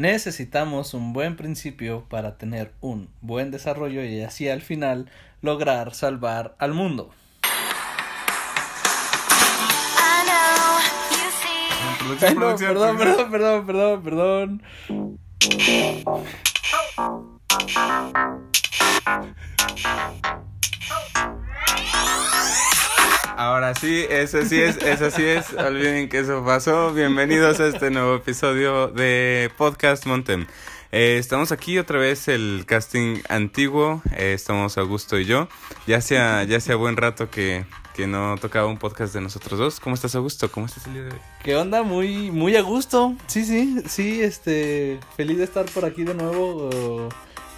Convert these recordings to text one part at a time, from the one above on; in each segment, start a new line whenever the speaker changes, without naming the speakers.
necesitamos un buen principio para tener un buen desarrollo y así al final lograr salvar al mundo. perdón, perdón, perdón, perdón, perdón.
Ahora sí, eso sí es, eso sí es. Olviden que eso pasó. Bienvenidos a este nuevo episodio de Podcast Montem. Eh, estamos aquí otra vez el casting antiguo. Eh, estamos Augusto y yo. Ya hacía, ya hacía buen rato que, que no tocaba un podcast de nosotros dos. ¿Cómo estás, Augusto? ¿Cómo estás el día de hoy?
¿Qué onda? Muy, muy a gusto. Sí, sí, sí, este, feliz de estar por aquí de nuevo.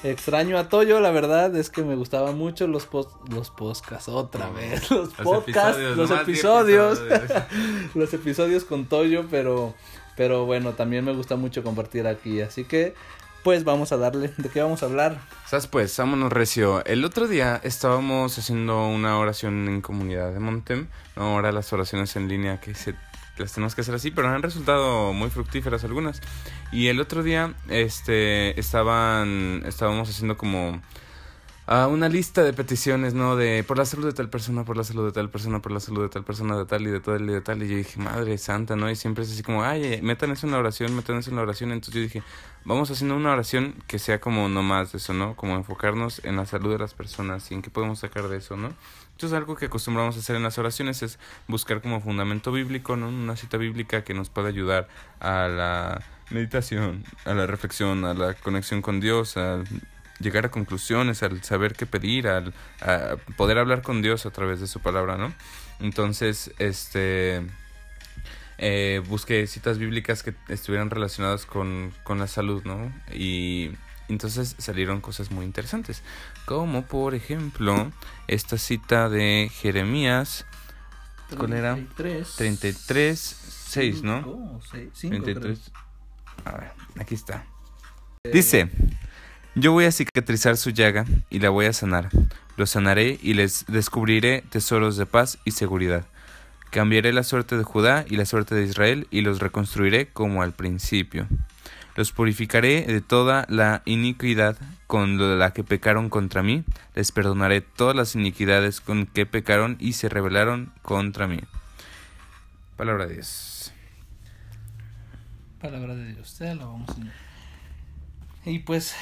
Extraño a Toyo, la verdad es que me gustaban mucho los post, los podcasts otra vez, los, podcasts, los episodios, los episodios con Toyo, pero pero bueno, también me gusta mucho compartir aquí, así que pues vamos a darle, ¿de qué vamos a hablar?
¿Sabes pues? Vámonos recio. El otro día estábamos haciendo una oración en comunidad de Montem, ahora las oraciones en línea que se las tenemos que hacer así, pero han resultado muy fructíferas algunas. Y el otro día, este, estaban, estábamos haciendo como a una lista de peticiones, ¿no? De por la salud de tal persona, por la salud de tal persona, por la salud de tal persona, de tal y de tal y de tal. Y yo dije, madre santa, ¿no? Y siempre es así como, ay, metan eso en la oración, metan eso en la oración. Entonces yo dije, vamos haciendo una oración que sea como no más de eso, ¿no? Como enfocarnos en la salud de las personas y en qué podemos sacar de eso, ¿no? Entonces algo que acostumbramos a hacer en las oraciones es buscar como fundamento bíblico, ¿no? Una cita bíblica que nos pueda ayudar a la meditación, a la reflexión, a la conexión con Dios, al llegar a conclusiones, al saber qué pedir, al a poder hablar con Dios a través de su palabra, ¿no? Entonces, este... Eh, busqué citas bíblicas que estuvieran relacionadas con, con la salud, ¿no? Y entonces salieron cosas muy interesantes, como por ejemplo esta cita de Jeremías, ¿cuál era? 33, 6, ¿no? 33. A ver, aquí está. Dice, yo voy a cicatrizar su llaga y la voy a sanar. Lo sanaré y les descubriré tesoros de paz y seguridad. Cambiaré la suerte de Judá y la suerte de Israel y los reconstruiré como al principio. Los purificaré de toda la iniquidad con la que pecaron contra mí. Les perdonaré todas las iniquidades con que pecaron y se rebelaron contra mí. Palabra de Dios.
Palabra de Dios. Y pues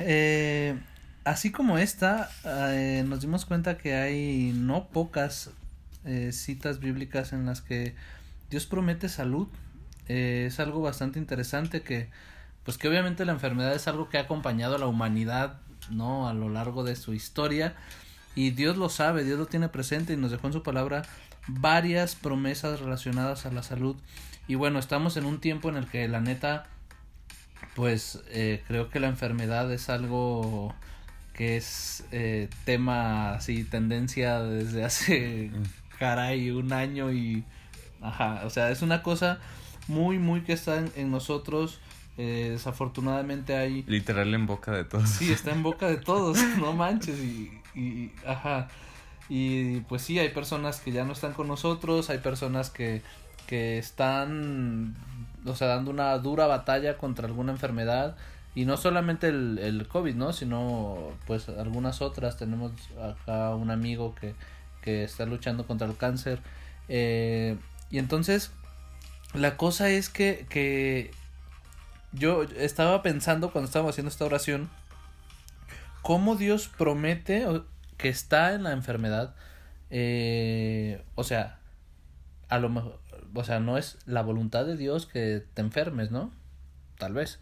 eh, así como esta, eh, nos dimos cuenta que hay no pocas eh, citas bíblicas en las que Dios promete salud. Es algo bastante interesante que, pues que obviamente la enfermedad es algo que ha acompañado a la humanidad, ¿no? A lo largo de su historia. Y Dios lo sabe, Dios lo tiene presente y nos dejó en su palabra varias promesas relacionadas a la salud. Y bueno, estamos en un tiempo en el que la neta pues eh, creo que la enfermedad es algo que es eh, tema así tendencia desde hace caray un año y ajá o sea es una cosa muy muy que está en, nosotros eh, desafortunadamente hay
literal en boca de todos
sí está en boca de todos no manches y, y ajá y pues sí hay personas que ya no están con nosotros hay personas que que están o sea, dando una dura batalla contra alguna enfermedad y no solamente el, el COVID, ¿no? Sino pues algunas otras. Tenemos acá un amigo que, que está luchando contra el cáncer. Eh, y entonces, la cosa es que, que yo estaba pensando cuando estaba haciendo esta oración, cómo Dios promete que está en la enfermedad. Eh, o sea, a lo mejor o sea, no es la voluntad de Dios que te enfermes, ¿no? Tal vez.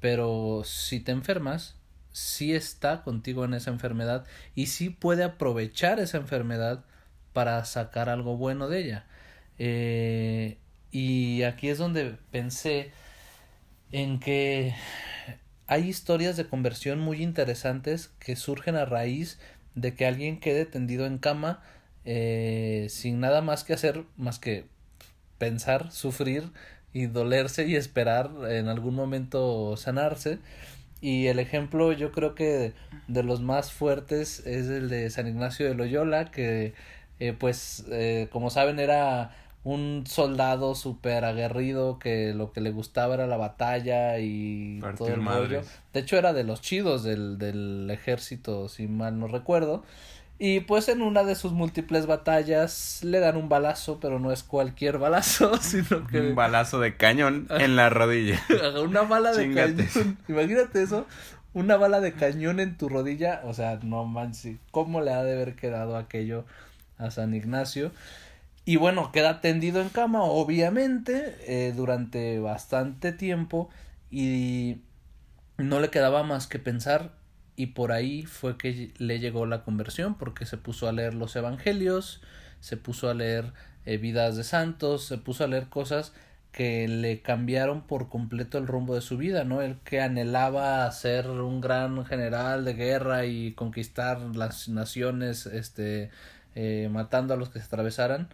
Pero si te enfermas, sí está contigo en esa enfermedad y sí puede aprovechar esa enfermedad para sacar algo bueno de ella. Eh, y aquí es donde pensé en que hay historias de conversión muy interesantes que surgen a raíz de que alguien quede tendido en cama eh, sin nada más que hacer más que pensar, sufrir y dolerse y esperar en algún momento sanarse. Y el ejemplo yo creo que de los más fuertes es el de San Ignacio de Loyola, que eh, pues eh, como saben era un soldado súper aguerrido que lo que le gustaba era la batalla y todo el rollo. De hecho era de los chidos del, del ejército, si mal no recuerdo. Y pues en una de sus múltiples batallas le dan un balazo, pero no es cualquier balazo, sino que...
Un balazo de cañón en la rodilla.
una bala de cañón. Imagínate eso, una bala de cañón en tu rodilla, o sea, no manches, ¿cómo le ha de haber quedado aquello a San Ignacio? Y bueno, queda tendido en cama, obviamente, eh, durante bastante tiempo. Y no le quedaba más que pensar. Y por ahí fue que le llegó la conversión porque se puso a leer los evangelios, se puso a leer eh, vidas de santos, se puso a leer cosas que le cambiaron por completo el rumbo de su vida, ¿no? El que anhelaba ser un gran general de guerra y conquistar las naciones, este, eh, matando a los que se atravesaran,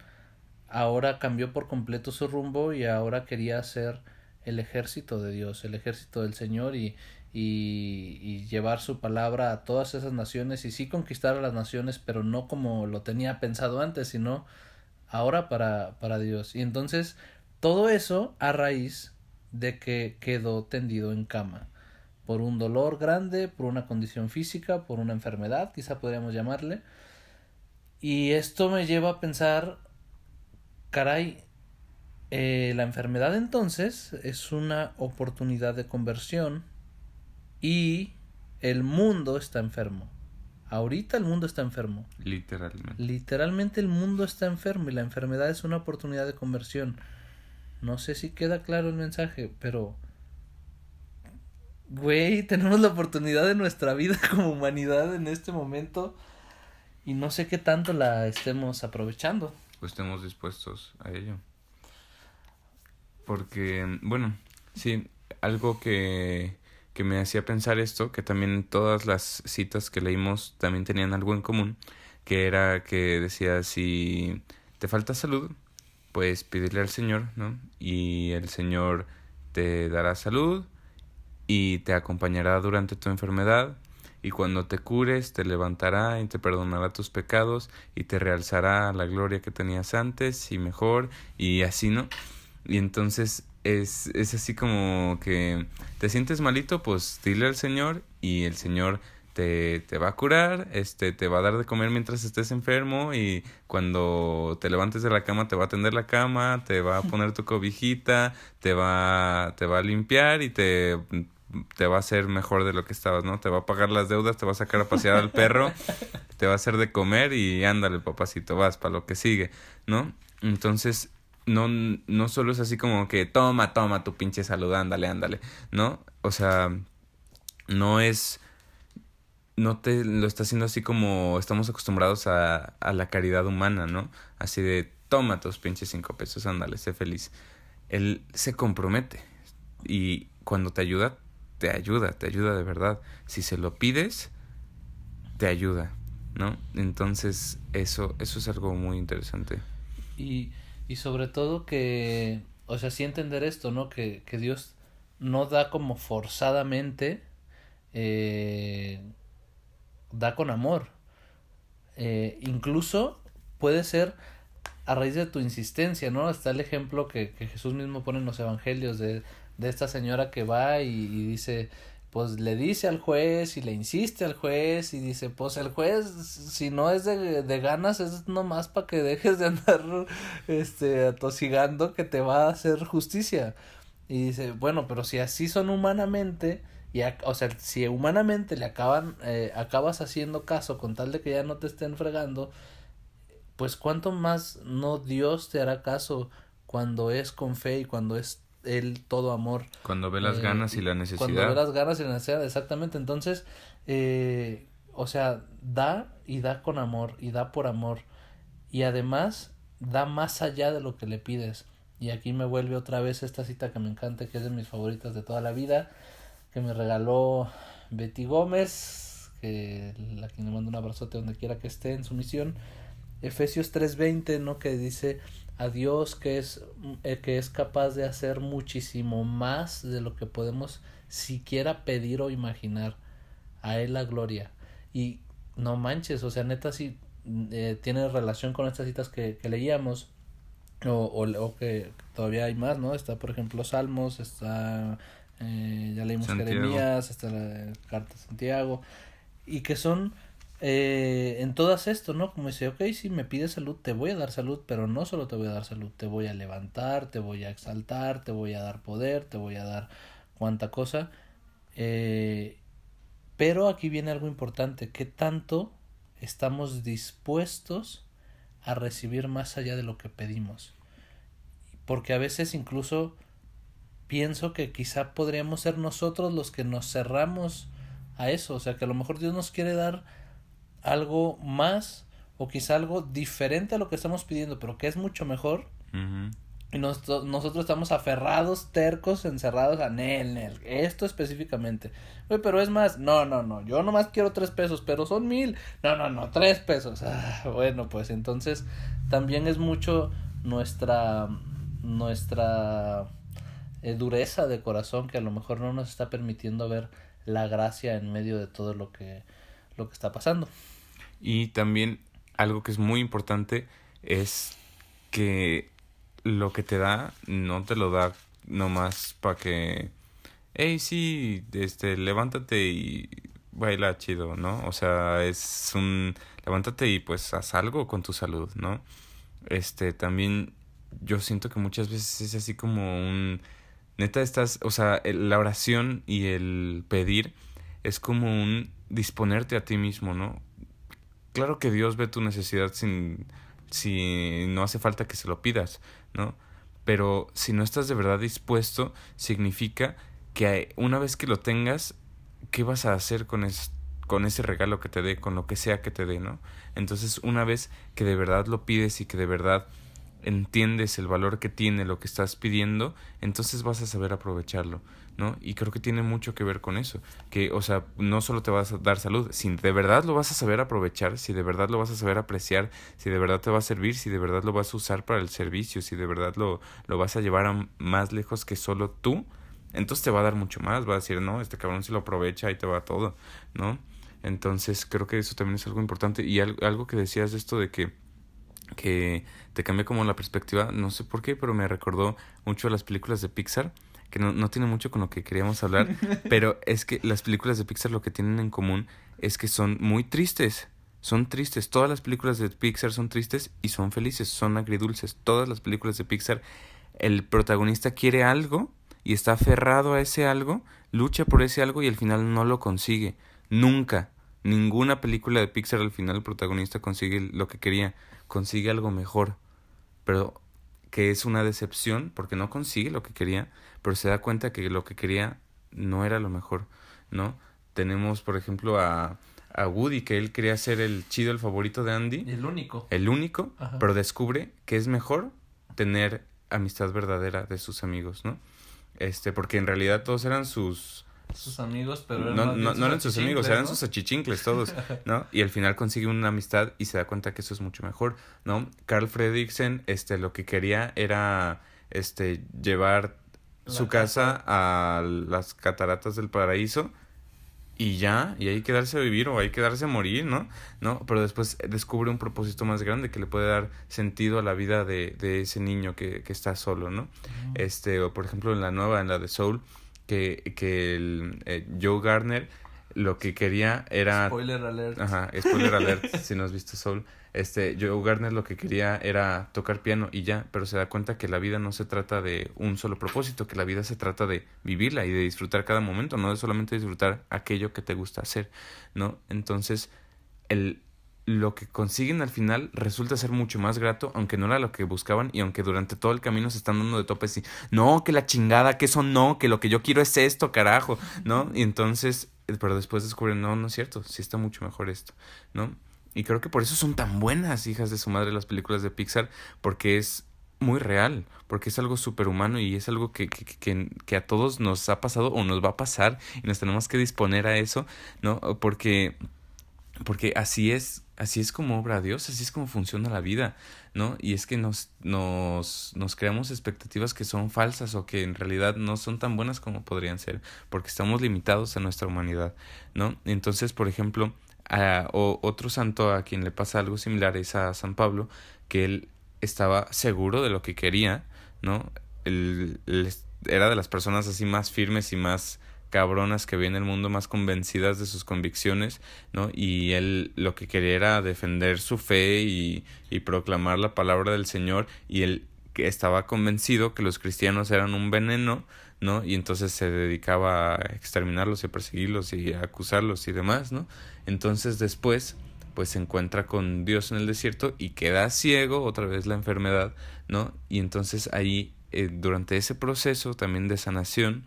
ahora cambió por completo su rumbo y ahora quería ser el ejército de Dios, el ejército del Señor y, y, y, llevar su palabra a todas esas naciones y sí conquistar a las naciones, pero no como lo tenía pensado antes, sino ahora para, para Dios. Y entonces todo eso a raíz de que quedó tendido en cama por un dolor grande, por una condición física, por una enfermedad, quizá podríamos llamarle. Y esto me lleva a pensar caray, eh, la enfermedad entonces es una oportunidad de conversión y el mundo está enfermo. Ahorita el mundo está enfermo.
Literalmente.
Literalmente el mundo está enfermo y la enfermedad es una oportunidad de conversión. No sé si queda claro el mensaje, pero... Güey, tenemos la oportunidad de nuestra vida como humanidad en este momento y no sé qué tanto la estemos aprovechando
estemos dispuestos a ello. Porque, bueno, sí, algo que, que me hacía pensar esto, que también todas las citas que leímos también tenían algo en común, que era que decía, si te falta salud, pues pídele al Señor, ¿no? Y el Señor te dará salud y te acompañará durante tu enfermedad y cuando te cures te levantará y te perdonará tus pecados y te realzará la gloria que tenías antes y mejor y así, ¿no? Y entonces es, es así como que te sientes malito, pues dile al Señor y el Señor te, te va a curar, este, te va a dar de comer mientras estés enfermo y cuando te levantes de la cama te va a tender la cama, te va a poner tu cobijita, te va, te va a limpiar y te te va a hacer mejor de lo que estabas, ¿no? Te va a pagar las deudas, te va a sacar a pasear al perro, te va a hacer de comer y ándale, papacito, vas para lo que sigue, ¿no? Entonces, no, no solo es así como que toma, toma tu pinche salud, ándale, ándale, ¿no? O sea, no es, no te lo está haciendo así como estamos acostumbrados a, a la caridad humana, ¿no? Así de toma tus pinches cinco pesos, ándale, sé feliz. Él se compromete y cuando te ayuda, te ayuda, te ayuda de verdad. Si se lo pides, te ayuda, ¿no? Entonces, eso, eso es algo muy interesante.
Y, y sobre todo que, o sea, sí entender esto, ¿no? Que, que Dios no da como forzadamente, eh, da con amor. Eh, incluso puede ser a raíz de tu insistencia, ¿no? Está el ejemplo que, que Jesús mismo pone en los evangelios de de esta señora que va y, dice, pues le dice al juez y le insiste al juez y dice, pues el juez, si no es de, de ganas, es nomás para que dejes de andar este, atosigando que te va a hacer justicia. Y dice, bueno, pero si así son humanamente, y o sea, si humanamente le acaban, eh, acabas haciendo caso con tal de que ya no te estén fregando, pues cuánto más no Dios te hará caso cuando es con fe y cuando es él todo amor.
Cuando ve las eh, ganas y la necesidad.
Cuando ve las ganas y la necesidad, exactamente. Entonces, eh, o sea, da y da con amor y da por amor. Y además, da más allá de lo que le pides. Y aquí me vuelve otra vez esta cita que me encanta, que es de mis favoritas de toda la vida, que me regaló Betty Gómez, que la quien le mando un abrazote donde quiera que esté en su misión. Efesios 3:20, ¿no? Que dice, a Dios que es, eh, que es capaz de hacer muchísimo más de lo que podemos siquiera pedir o imaginar. A Él la gloria. Y no manches, o sea, neta sí eh, tiene relación con estas citas que, que leíamos. O, o, o que todavía hay más, ¿no? Está, por ejemplo, Salmos, está, eh, ya leímos
Santiago.
Jeremías, está la Carta de Santiago, y que son eh, en todas esto, ¿no? Como dice, ok, si me pides salud, te voy a dar salud, pero no solo te voy a dar salud, te voy a levantar, te voy a exaltar, te voy a dar poder, te voy a dar cuanta cosa. Eh, pero aquí viene algo importante, ¿qué tanto estamos dispuestos a recibir más allá de lo que pedimos? Porque a veces incluso pienso que quizá podríamos ser nosotros los que nos cerramos a eso, o sea que a lo mejor Dios nos quiere dar algo más o quizá algo diferente a lo que estamos pidiendo, pero que es mucho mejor. Y nos- nosotros estamos aferrados, tercos, encerrados a Nel, Nel, esto específicamente. Güey, pero es más, no, no, no, yo nomás quiero tres pesos, pero son mil. No, no, no, tres pesos. Ah, bueno, pues entonces también es mucho nuestra, nuestra eh, dureza de corazón que a lo mejor no nos está permitiendo ver la gracia en medio de todo lo que, lo que está pasando.
Y también algo que es muy importante es que lo que te da no te lo da nomás para que, hey, sí, este, levántate y baila chido, ¿no? O sea, es un, levántate y pues haz algo con tu salud, ¿no? Este, también yo siento que muchas veces es así como un, neta estás, o sea, el- la oración y el pedir es como un disponerte a ti mismo, ¿no? claro que Dios ve tu necesidad sin si no hace falta que se lo pidas, ¿no? Pero si no estás de verdad dispuesto, significa que una vez que lo tengas, ¿qué vas a hacer con es- con ese regalo que te dé, con lo que sea que te dé, ¿no? Entonces, una vez que de verdad lo pides y que de verdad entiendes el valor que tiene lo que estás pidiendo, entonces vas a saber aprovecharlo, Y creo que tiene mucho que ver con eso, que, o sea, no solo te vas a dar salud, si de verdad lo vas a saber aprovechar, si de verdad lo vas a saber apreciar, si de verdad te va a servir, si de verdad lo vas a usar para el servicio, si de verdad lo, lo vas a llevar a más lejos que solo tú, entonces te va a dar mucho más, va a decir, no, este cabrón si lo aprovecha y te va todo, ¿no? Entonces creo que eso también es algo importante y al- algo que decías de esto de que que te cambia como la perspectiva, no sé por qué, pero me recordó mucho a las películas de Pixar, que no, no tiene mucho con lo que queríamos hablar, pero es que las películas de Pixar lo que tienen en común es que son muy tristes, son tristes, todas las películas de Pixar son tristes y son felices, son agridulces, todas las películas de Pixar, el protagonista quiere algo y está aferrado a ese algo, lucha por ese algo y al final no lo consigue, nunca. Ninguna película de Pixar al final el protagonista consigue lo que quería, consigue algo mejor, pero que es una decepción porque no consigue lo que quería, pero se da cuenta que lo que quería no era lo mejor, ¿no? Tenemos, por ejemplo, a, a Woody, que él quería ser el chido, el favorito de Andy,
El único.
el único,
Ajá.
pero descubre que es mejor tener amistad verdadera de sus amigos, ¿no? Este, porque en realidad todos eran sus,
Sus amigos, pero eran
no,
bien
no, no eran sus amigos, eran
¿no?
sus achichincles todos, ¿no? Y al final consigue una amistad y se da cuenta que eso es mucho mejor, ¿no? Carl Fredricksen, este, lo que quería era, este, llevar su casa a las cataratas del paraíso y ya, y ahí quedarse a vivir o ahí quedarse a morir, ¿no? ¿No? Pero después descubre un propósito más grande que le puede dar sentido a la vida de, de ese niño que, que está solo, ¿no? Este, o por ejemplo en la nueva, en la de Soul, que, que el, eh, Joe Garner lo que quería era...
Spoiler alert.
Ajá, spoiler alert si no has visto Soul. Este, Joe Garner lo que quería era tocar piano y ya, pero se da cuenta que la vida no se trata de un solo propósito, que la vida se trata de vivirla y de disfrutar cada momento, no de solamente disfrutar aquello que te gusta hacer, ¿no? Entonces, el, lo que consiguen al final resulta ser mucho más grato, aunque no era lo que buscaban y aunque durante todo el camino se están dando de topes y no, que la chingada, que eso no, que lo que yo quiero es esto, carajo, ¿no? Y entonces, pero después descubren, no, no es cierto, sí está mucho mejor esto, ¿no? Y creo que por eso son tan buenas, hijas de su madre, las películas de Pixar, porque es muy real, porque es algo superhumano y es algo que, que, que, que a todos nos ha pasado o nos va a pasar y nos tenemos que disponer a eso, ¿no? Porque porque así es, así es como obra Dios, así es como funciona la vida, ¿no? Y es que nos, nos, nos creamos expectativas que son falsas o que en realidad no son tan buenas como podrían ser, porque estamos limitados a nuestra humanidad, ¿no? Entonces, por ejemplo, o, otro santo a quien le pasa algo similar es a San Pablo, que él estaba seguro de lo que quería, ¿no? Él, era de las personas así más firmes y más cabronas que vi en el mundo, más convencidas de sus convicciones, ¿no? Y él lo que quería era defender su fe y, y proclamar la palabra del Señor y él estaba convencido que los cristianos eran un veneno, ¿no? Y entonces se dedicaba a exterminarlos y a perseguirlos y a acusarlos y demás, ¿no? Entonces después pues se encuentra con Dios en el desierto y queda ciego, otra vez la enfermedad, ¿no? Y entonces ahí, eh, durante ese proceso también de sanación,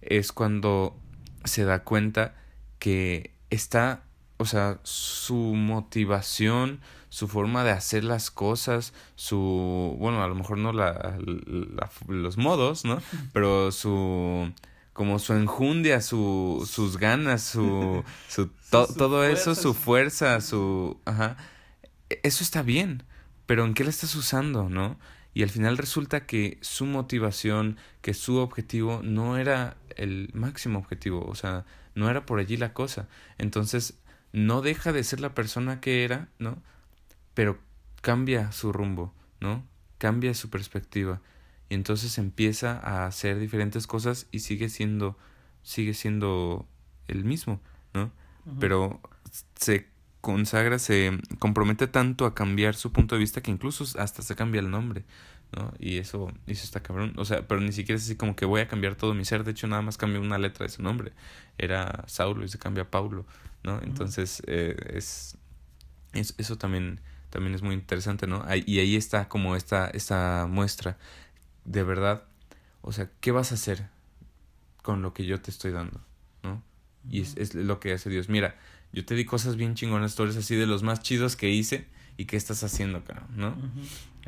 es cuando se da cuenta que está, o sea, su motivación, su forma de hacer las cosas, su, bueno, a lo mejor no la, los modos, ¿no? Pero su como su enjundia, su, sus ganas, su, su, todo eso, su fuerza, su, ajá, e, eso está bien, pero ¿en qué la estás usando, no? Y al final resulta que su motivación, que su objetivo no era el máximo objetivo, o sea, no era por allí la cosa. Entonces, no deja de ser la persona que era, ¿no? Pero cambia su rumbo, ¿no? Cambia su perspectiva y entonces empieza a hacer diferentes cosas y sigue siendo sigue siendo el mismo, ¿no? Pero se consagra, se compromete tanto a cambiar su punto de vista que incluso hasta se cambia el nombre, ¿no? Y eso, eso está cabrón. O sea, pero ni siquiera es así como que voy a cambiar todo mi ser. De hecho, nada más cambia una letra de su nombre. Era Saulo y se cambia a Paulo, ¿no? Entonces, eh, es, es, eso también, también es muy interesante, ¿no? Y ahí está como esta, esta muestra de verdad, o sea, ¿qué vas a hacer con lo que yo te estoy dando? ¿No? Y es, es, lo que hace Dios. Mira, yo te di cosas bien chingonas, tú eres así de los más chidos que hice y qué estás haciendo, acá, ¿no?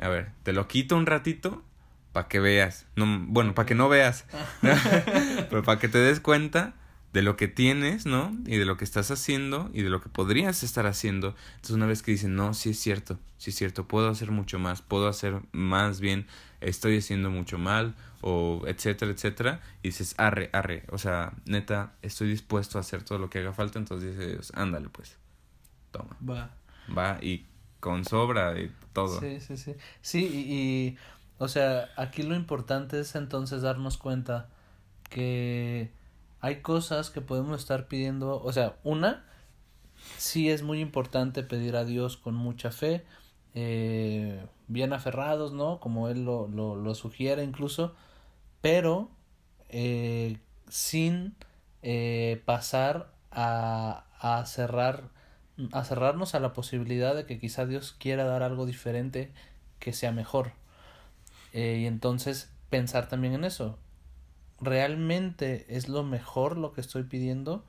A ver, te lo quito un ratito para que veas. No, bueno, para que no veas. Pero para que te des cuenta de lo que tienes, ¿no? Y de lo que estás haciendo y de lo que podrías estar haciendo. Entonces una vez que dicen, no, sí es cierto, sí es cierto, puedo hacer mucho más, puedo hacer más bien, estoy haciendo mucho mal, o etcétera, etcétera, y dices, arre, arre, o sea, neta, estoy dispuesto a hacer todo lo que haga falta, entonces dices, ándale pues, toma.
Va.
Va, y con sobra y todo.
Sí, sí, sí. Sí, y, y o sea, aquí lo importante es entonces darnos cuenta que hay cosas que podemos estar pidiendo, o sea, una, sí es muy importante pedir a Dios con mucha fe, eh, bien aferrados, ¿no? Como Él lo, lo, lo sugiere incluso, pero eh, sin eh, pasar a, a cerrar a cerrarnos a la posibilidad de que quizá Dios quiera dar algo diferente que sea mejor. Eh, y entonces pensar también en eso realmente es lo mejor lo que estoy pidiendo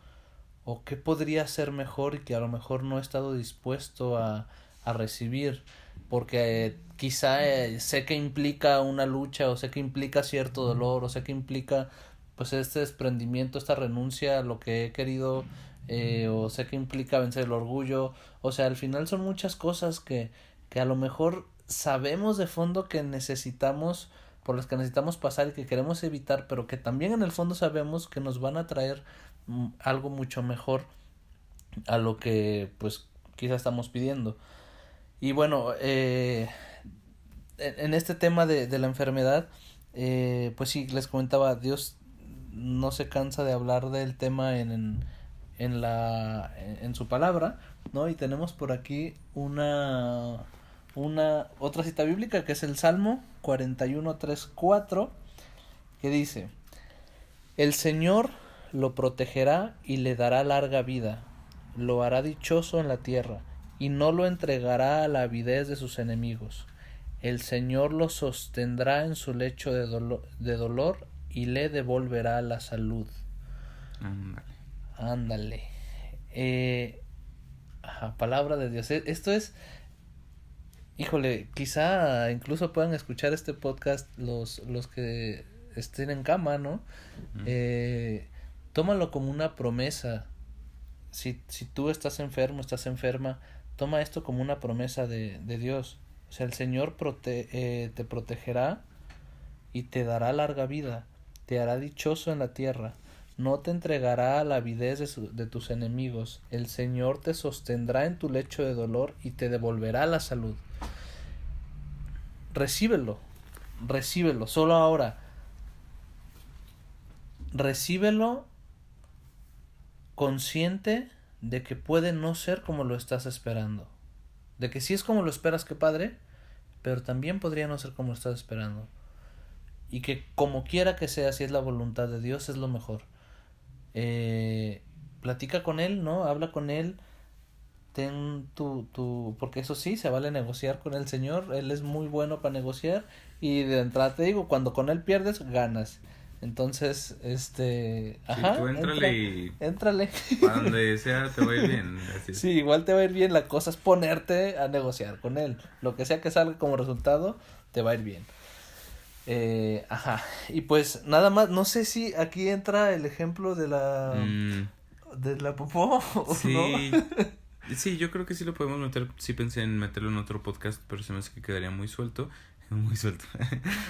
o qué podría ser mejor y que a lo mejor no he estado dispuesto a, a recibir porque eh, quizá eh, sé que implica una lucha o sé que implica cierto dolor o sé que implica pues este desprendimiento esta renuncia a lo que he querido eh, o sé que implica vencer el orgullo. O sea al final son muchas cosas que que a lo mejor sabemos de fondo que necesitamos por las que necesitamos pasar y que queremos evitar, pero que también en el fondo sabemos que nos van a traer mm, algo mucho mejor a lo que pues quizá estamos pidiendo. Y bueno, eh, en este tema de, de la enfermedad, eh, pues sí, les comentaba, Dios no se cansa de hablar del tema en, en, en la en su palabra, ¿no? Y tenemos por aquí una una otra cita bíblica que es el Salmo 41.3.4 que dice, el Señor lo protegerá y le dará larga vida, lo hará dichoso en la tierra y no lo entregará a la avidez de sus enemigos. El Señor lo sostendrá en su lecho de, de dolor y le devolverá la salud.
Ándale.
Ándale. Eh, palabra de Dios. E, esto es híjole, quizá incluso puedan escuchar este podcast los, los que estén en cama, ¿no? eh, tómalo como una promesa. Si, si tú estás enfermo, estás enferma, toma esto como una promesa de, de Dios. O sea, el Señor prote eh, te protegerá y te dará larga vida, te hará dichoso en la tierra, no te entregará a la avidez de, de tus enemigos, el Señor te sostendrá en tu lecho de dolor y te devolverá la salud. Recíbelo, recíbelo, solo ahora. Recíbelo consciente de que puede no ser como lo estás esperando. De que si es como lo esperas, que padre, pero también podría no ser como lo estás esperando. Y que como quiera que sea, si es la voluntad de Dios, es lo mejor. Eh, platica con él, ¿no? Habla con él. Ten tu, tu, porque eso sí, se vale negociar con el Señor. Él es muy bueno para negociar. Y de entrada te digo, cuando con él pierdes, ganas. Entonces, este. Ajá.
tú éntrale y.
Éntrale.
Para donde sea, te va a ir bien.
Sí, igual te va a ir bien. La cosa es ponerte a negociar con él. Lo que sea que salga como resultado, te va a ir bien. Eh, ajá. Y pues nada más, no sé si aquí entra el ejemplo de la. Mm. de la popó.
Sí. sí, yo creo que sí lo podemos meter. Sí pensé en meterlo en otro podcast, pero se me hace que quedaría muy suelto. muy suelto.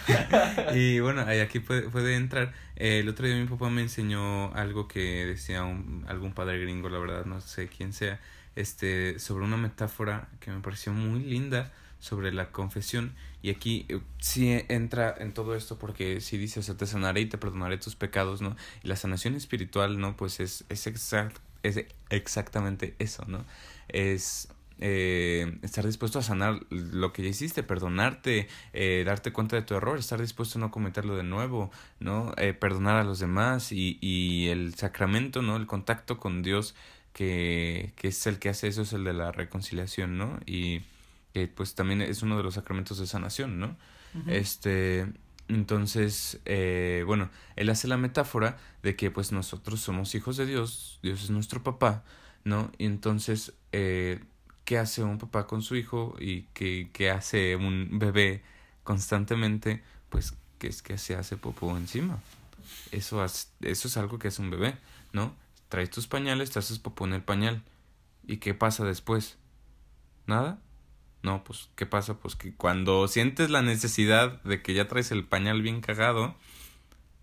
y bueno, aquí puede, puede entrar. el otro día mi papá me enseñó algo que decía un, algún padre gringo, la verdad, no sé quién sea, este, sobre una metáfora que me pareció muy linda sobre la confesión. Y aquí eh, sí entra en todo esto porque si dice, o sea, te sanaré y te perdonaré tus pecados, ¿no? Y la sanación espiritual, ¿no? Pues es, es, exact, es exactamente eso, ¿no? Es eh, estar dispuesto a sanar lo que ya hiciste, perdonarte, eh, darte cuenta de tu error, estar dispuesto a no cometerlo de nuevo, ¿no? Eh, perdonar a los demás y, y el sacramento, ¿no? El contacto con Dios que, que es el que hace eso, es el de la reconciliación, ¿no? Y que pues también es uno de los sacramentos de sanación, ¿no? Este, entonces, eh, bueno, él hace la metáfora de que pues nosotros somos hijos de Dios, Dios es nuestro papá, ¿no? Y entonces, eh, qué hace un papá con su hijo y qué, hace un bebé constantemente, pues que es que se hace popó encima. Eso, eso es algo que hace un bebé, ¿no? Traes tus pañales, te haces popó en el pañal. ¿Y qué pasa después? ¿Nada? No, pues, ¿qué pasa? Pues que cuando sientes la necesidad de que ya traes el pañal bien cagado,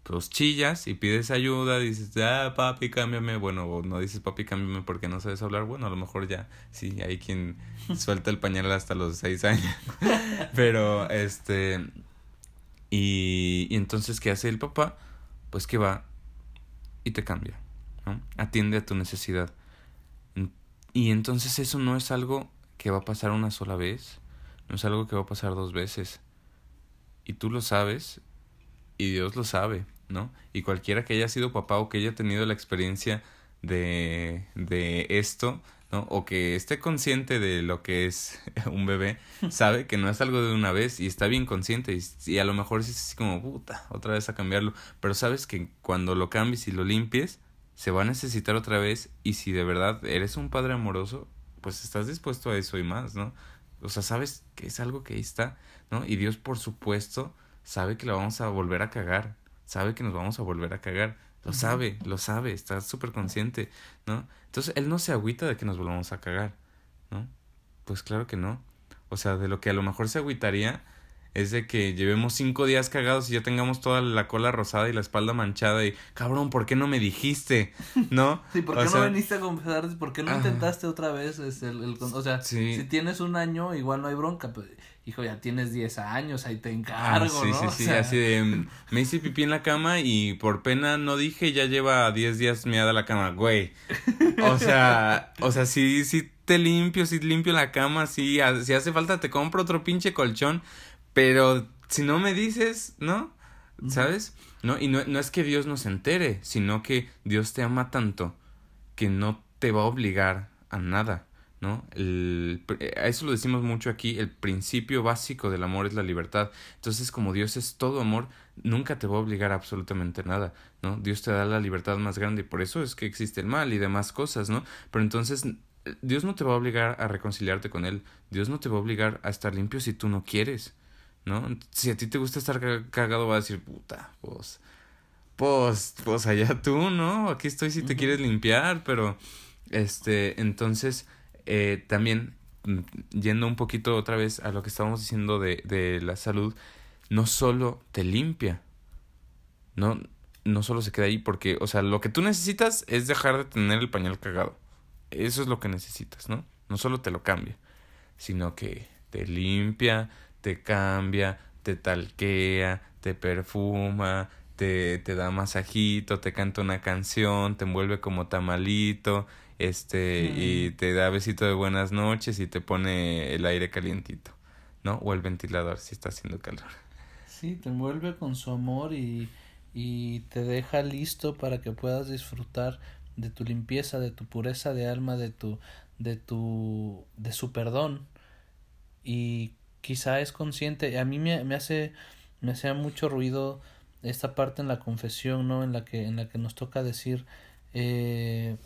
pues chillas y pides ayuda, dices, ah, papi, cámbiame. Bueno, no dices, papi, cámbiame porque no sabes hablar. Bueno, a lo mejor ya, sí, hay quien suelta el pañal hasta los seis años. Pero, este, y, y entonces, ¿qué hace el papá? Pues que va y te cambia, ¿no? Atiende a tu necesidad. Y entonces eso no es algo que va a pasar una sola vez, no es algo que va a pasar dos veces. Y tú lo sabes y Dios lo sabe. ¿no? Y cualquiera que haya sido papá o que haya tenido la experiencia de, de esto, ¿no? O que esté consciente de lo que es un bebé, sabe que no es algo de una vez y está bien consciente y, a lo mejor es así como, puta, otra vez a cambiarlo, pero sabes que cuando lo cambies y lo limpies, se va a necesitar otra vez y si de verdad eres un padre amoroso, pues estás dispuesto a eso y más, ¿no? O sea, sabes que es algo que ahí está, ¿no? Y Dios, por supuesto, sabe que lo vamos a volver a cagar, sabe que nos vamos a volver a cagar. Lo sabe, lo sabe, está súper consciente, ¿no? Entonces, él no se agüita de que nos volvamos a cagar, ¿no? Pues claro que no. O sea, de lo que a lo mejor se agüitaría es de que llevemos cinco días cagados y ya tengamos toda la cola rosada y la espalda manchada y, cabrón, ¿por qué no me dijiste? ¿No?
sí, ¿por qué no veniste a confesar? ¿Por qué no intentaste otra vez? Este, el, o sea, si tienes un año, igual no hay bronca, pues, hijo, ya tienes 10 años, ahí te encargo, ah, sí,
¿no? Sí, sí, así de, mm, me hice pipí en la cama y por pena no dije, ya lleva 10 días meada la cama, güey. O sea, o sea, sí, sí te limpio, sí limpio la cama, sí, si hace falta te compro otro pinche colchón, pero si no me dices, ¿no? ¿Sabes? No, y no, no es que Dios nos entere, sino que Dios te ama tanto que no te va a obligar a nada. ¿no? El, a eso lo decimos mucho aquí, el principio básico del amor es la libertad. Entonces, como Dios es todo amor, nunca te va a obligar a absolutamente nada, ¿no? Dios te da la libertad más grande y por eso es que existe el mal y demás cosas, ¿no? Pero entonces, Dios no te va a obligar a reconciliarte con Él, Dios no te va a obligar a estar limpio si tú no quieres, ¿no? Si a ti te gusta estar cagado, va a decir, puta, pues, pues, pues allá tú, ¿no? Aquí estoy si te quieres limpiar, pero, este, entonces, eh, también, mm, yendo un poquito otra vez a lo que estábamos diciendo de, de la salud, no solo te limpia, no, no solo se queda ahí porque, o sea, lo que tú necesitas es dejar de tener el pañal cagado. Eso es lo que necesitas, ¿no? No solo te lo cambia, sino que te limpia, te cambia, te talquea, te perfuma, te, te da masajito, te canta una canción, te envuelve como tamalito, este, y te da besito de buenas noches y te pone el aire calientito, ¿no? O el ventilador si está haciendo calor.
Sí, te envuelve con su amor y, y te deja listo para que puedas disfrutar de tu limpieza, de tu pureza de alma, de tu, de tu, de su perdón. Y quizá es consciente, a mí me, me hace, me hace mucho ruido esta parte en la confesión, ¿no? En la que, en la que nos toca decir, eh,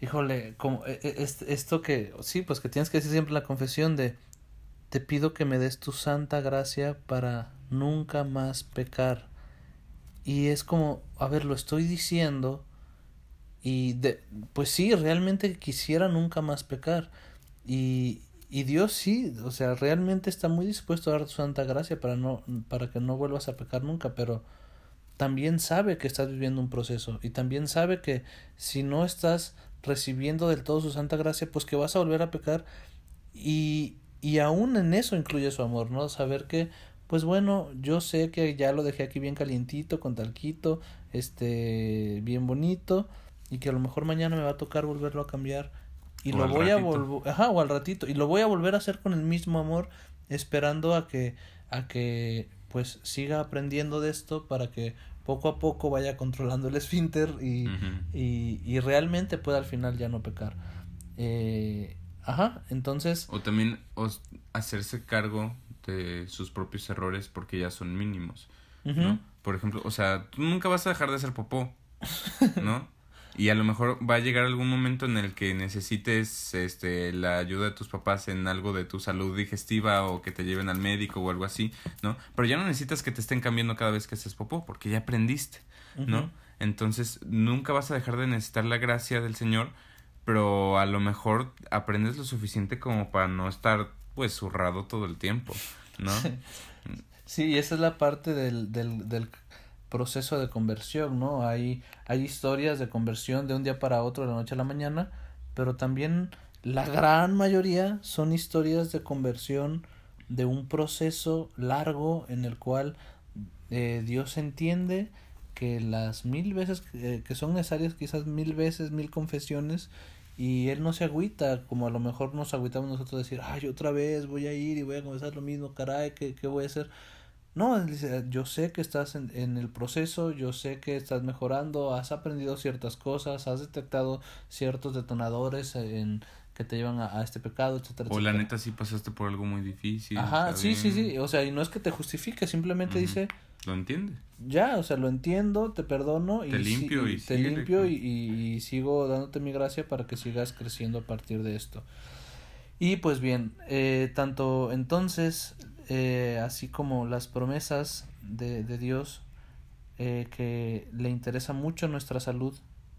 híjole, como e, e, esto que, sí, pues que tienes que decir siempre la confesión de, te pido que me des tu santa gracia para nunca más pecar. Y es como, a ver, lo estoy diciendo y de, pues sí, realmente quisiera nunca más pecar. Y, y Dios sí, o sea, realmente está muy dispuesto a dar su santa gracia para no, para que no vuelvas a pecar nunca, pero también sabe que estás viviendo un proceso y también sabe que si no estás recibiendo del todo su santa gracia, pues que vas a volver a pecar y, y aún en eso incluye su amor, ¿no? Saber que, pues bueno, yo sé que ya lo dejé aquí bien calientito, con talquito, este, bien bonito, y que a lo mejor mañana me va a tocar volverlo a cambiar y lo voy a volver, ajá, o al ratito, y lo voy a volver a hacer con el mismo amor, esperando a que, a que, pues siga aprendiendo de esto para que poco a poco vaya controlando el esfínter y, y, y, realmente pueda al final ya no pecar. Eh, ajá, entonces...
O también hacerse cargo de sus propios errores porque ya son mínimos, ¿no? Por ejemplo, o sea, tú nunca vas a dejar de hacer popó, ¿no? y a lo mejor va a llegar algún momento en el que necesites este la ayuda de tus papás en algo de tu salud digestiva o que te lleven al médico o algo así, ¿no? Pero ya no necesitas que te estén cambiando cada vez que haces popó porque ya aprendiste, ¿no? Entonces, nunca vas a dejar de necesitar la gracia del Señor, pero a lo mejor aprendes lo suficiente como para no estar pues zurrado todo el tiempo, ¿no?
Sí, esa es la parte del, del, del proceso de conversión, ¿no? Hay, hay historias de conversión de un día para otro, de la noche a la mañana, pero también la gran mayoría son historias de conversión de un proceso largo en el cual eh, Dios entiende que las mil veces eh, que son necesarias, quizás mil veces, mil confesiones, y Él no se agüita, como a lo mejor nos agüitamos nosotros decir, ay, otra vez voy a ir y voy a confesar lo mismo, caray, ¿qué, qué voy a hacer? No, dice, yo sé que estás en, en, el proceso, yo sé que estás mejorando, has aprendido ciertas cosas, has detectado ciertos detonadores en, que te llevan a, este pecado, etcétera,
O la neta sí pasaste por algo muy difícil.
Ajá, sí, sí, sí, o sea, y no es que te justifique, simplemente dice...
Lo entiende.
Ya, o sea, lo entiendo, te perdono y...
Te limpio y,
Te limpio y, y, sigo dándote mi gracia para que sigas creciendo a partir de esto. Y pues bien, eh, tanto entonces eh, así como las promesas de, de Dios, eh, que le interesa mucho nuestra salud,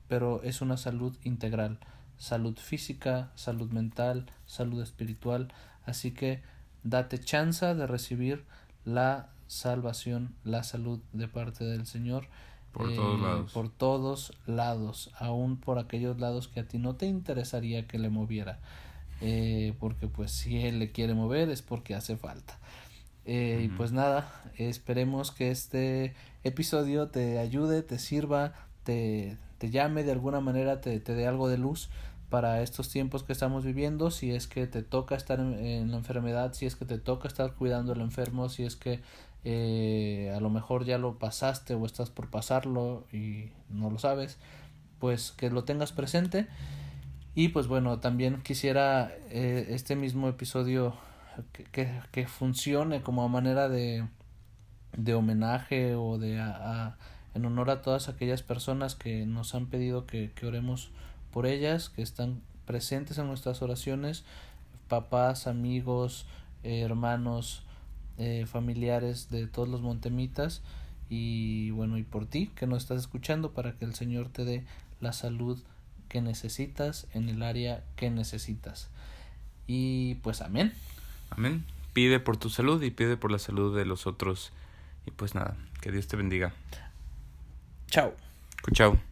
pero es una salud integral, salud física, salud mental, salud espiritual, así que date chance de recibir la salvación, la salud de parte del Señor.
Por todos eh, lados.
Por todos lados, aún por aquellos lados que a ti no te interesaría que le moviera. Eh, porque pues si él le quiere mover es porque hace falta. Eh, y pues nada, esperemos que este episodio te ayude, te sirva, te, te llame de alguna manera, te, te dé algo de luz para estos tiempos que estamos viviendo, si es que te toca estar en, la enfermedad, si es que te toca estar cuidando al enfermo, si es que eh, a lo mejor ya lo pasaste o estás por pasarlo y no lo sabes, pues que lo tengas presente. Y pues bueno, también quisiera eh, este mismo episodio que, que, funcione como manera de, de homenaje o de a, en honor a todas aquellas personas que nos han pedido que, que oremos por ellas, que están presentes en nuestras oraciones, papás, amigos, hermanos, eh, familiares de todos los montemitas. Y bueno y por ti que nos estás escuchando para que el Señor te dé la salud que necesitas en el área que necesitas. Y pues amén.
Amén. Pide por tu salud y pide por la salud de los otros. Y pues nada, que Dios te bendiga.
Chao.
Chao.